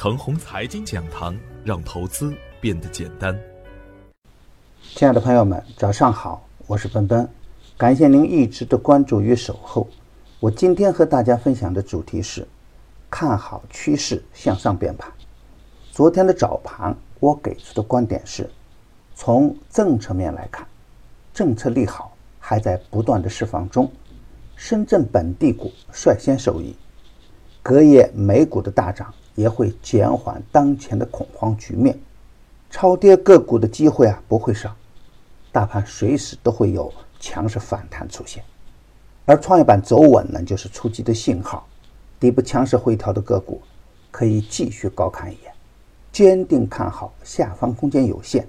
腾宏财经讲堂，让投资变得简单。亲爱的朋友们，早上好，我是奔奔，感谢您一直的关注与守候。我今天和大家分享的主题是看好趋势向上变盘。昨天的早盘，我给出的观点是，从政策面来看，政策利好还在不断的释放中，深圳本地股率先受益。隔夜美股的大涨也会减缓当前的恐慌局面，超跌个股的机会啊不会少，大盘随时都会有强势反弹出现，而创业板走稳呢就是出击的信号，底部强势回调的个股可以继续高看一眼，坚定看好下方空间有限，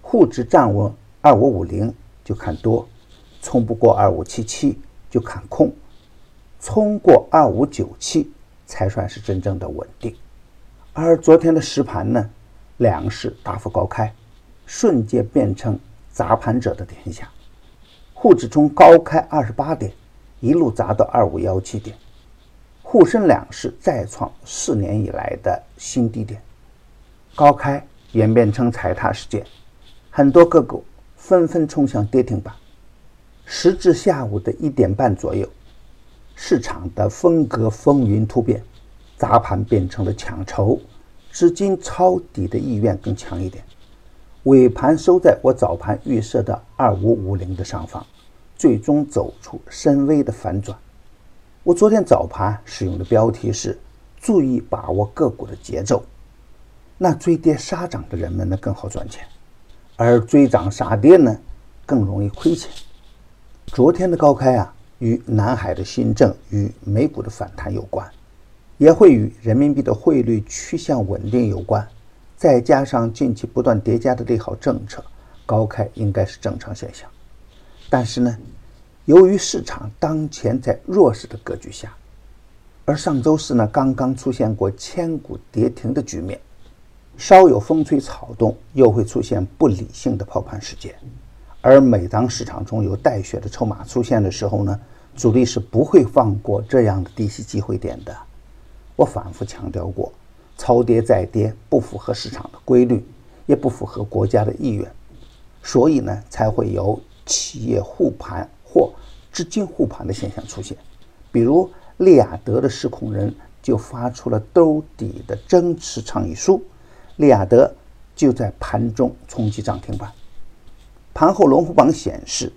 沪指站稳二五五零就看多，冲不过二五七七就看空，冲过二五九七。才算是真正的稳定，而昨天的实盘呢，两市大幅高开，瞬间变成砸盘者的天下。沪指从高开二十八点，一路砸到二五幺七点，沪深两市再创四年以来的新低点，高开演变成踩踏事件，很多个股纷纷冲向跌停板。时至下午的一点半左右。市场的风格风云突变，砸盘变成了抢筹，资金抄底的意愿更强一点。尾盘收在我早盘预设的二五五零的上方，最终走出深微的反转。我昨天早盘使用的标题是“注意把握个股的节奏”，那追跌杀涨的人们呢更好赚钱，而追涨杀跌呢更容易亏钱。昨天的高开啊。与南海的新政与美股的反弹有关，也会与人民币的汇率趋向稳定有关，再加上近期不断叠加的利好政策，高开应该是正常现象。但是呢，由于市场当前在弱势的格局下，而上周四呢刚刚出现过千股跌停的局面，稍有风吹草动，又会出现不理性的抛盘事件。而每当市场中有带血的筹码出现的时候呢，主力是不会放过这样的低吸机会点的。我反复强调过，超跌再跌不符合市场的规律，也不符合国家的意愿，所以呢，才会有企业护盘或资金护盘的现象出现。比如利亚德的实控人就发出了兜底的增持倡议书，利亚德就在盘中冲击涨停板。盘后龙虎榜显示，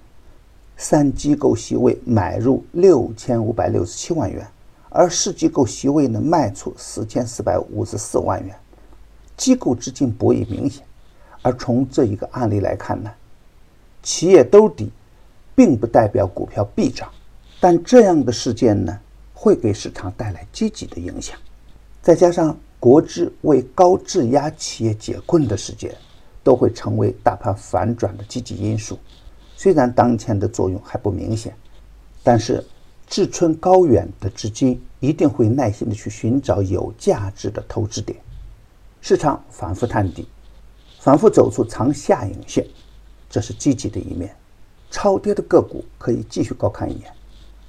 三机构席位买入六千五百六十七万元，而市机构席位呢卖出四千四百五十四万元，机构资金博弈明显。而从这一个案例来看呢，企业兜底，并不代表股票必涨，但这样的事件呢，会给市场带来积极的影响。再加上国资为高质押企业解困的事件。都会成为大盘反转的积极因素。虽然当前的作用还不明显，但是志存高远的资金一定会耐心的去寻找有价值的投资点。市场反复探底，反复走出长下影线，这是积极的一面。超跌的个股可以继续高看一眼。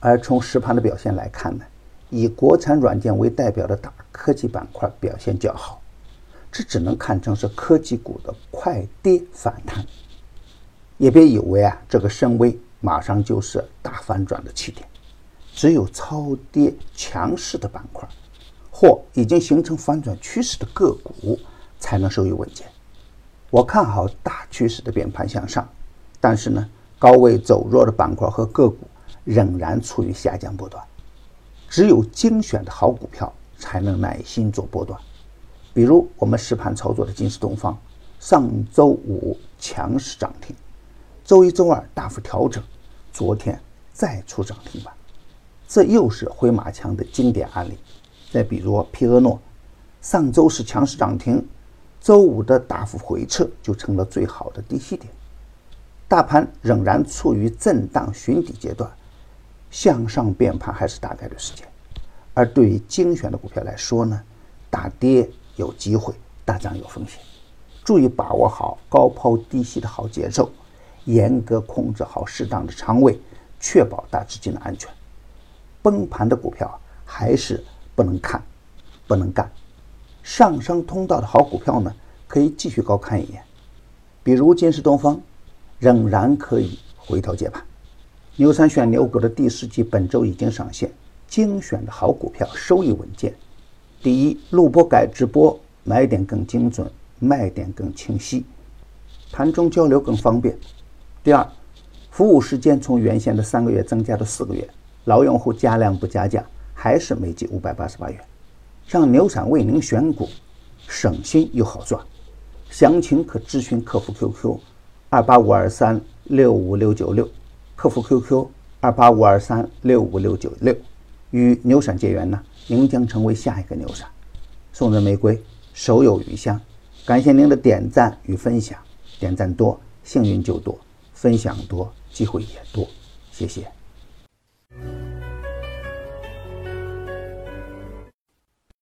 而从实盘的表现来看呢，以国产软件为代表的大科技板块表现较好。这只能看成是科技股的快跌反弹，也别以为啊这个升威马上就是大反转的起点。只有超跌强势的板块，或已经形成反转趋势的个股，才能收益稳健。我看好大趋势的变盘向上，但是呢，高位走弱的板块和个股仍然处于下降波段。只有精选的好股票，才能耐心做波段。比如我们实盘操作的金石东方，上周五强势涨停，周一、周二大幅调整，昨天再出涨停板，这又是回马枪的经典案例。再比如皮厄诺，上周是强势涨停，周五的大幅回撤就成了最好的低吸点。大盘仍然处于震荡寻底阶段，向上变盘还是大概率事件。而对于精选的股票来说呢，大跌。有机会大涨有风险，注意把握好高抛低吸的好节奏，严格控制好适当的仓位，确保大资金的安全。崩盘的股票还是不能看，不能干。上升通道的好股票呢，可以继续高看一眼，比如金石东方，仍然可以回头接盘。牛三选牛股的第四季本周已经上线，精选的好股票，收益稳健。第一，录播改直播，买点更精准，卖点更清晰，盘中交流更方便。第二，服务时间从原先的三个月增加到四个月，老用户加量不加价，还是每季五百八十八元。让牛散为您选股，省心又好赚。详情可咨询客服 QQ：二八五二三六五六九六。客服 QQ 二八五二三六五六九六，与牛闪结缘呢，您将成为下一个牛闪。送人玫瑰，手有余香。感谢您的点赞与分享，点赞多幸运就多，分享多机会也多。谢谢。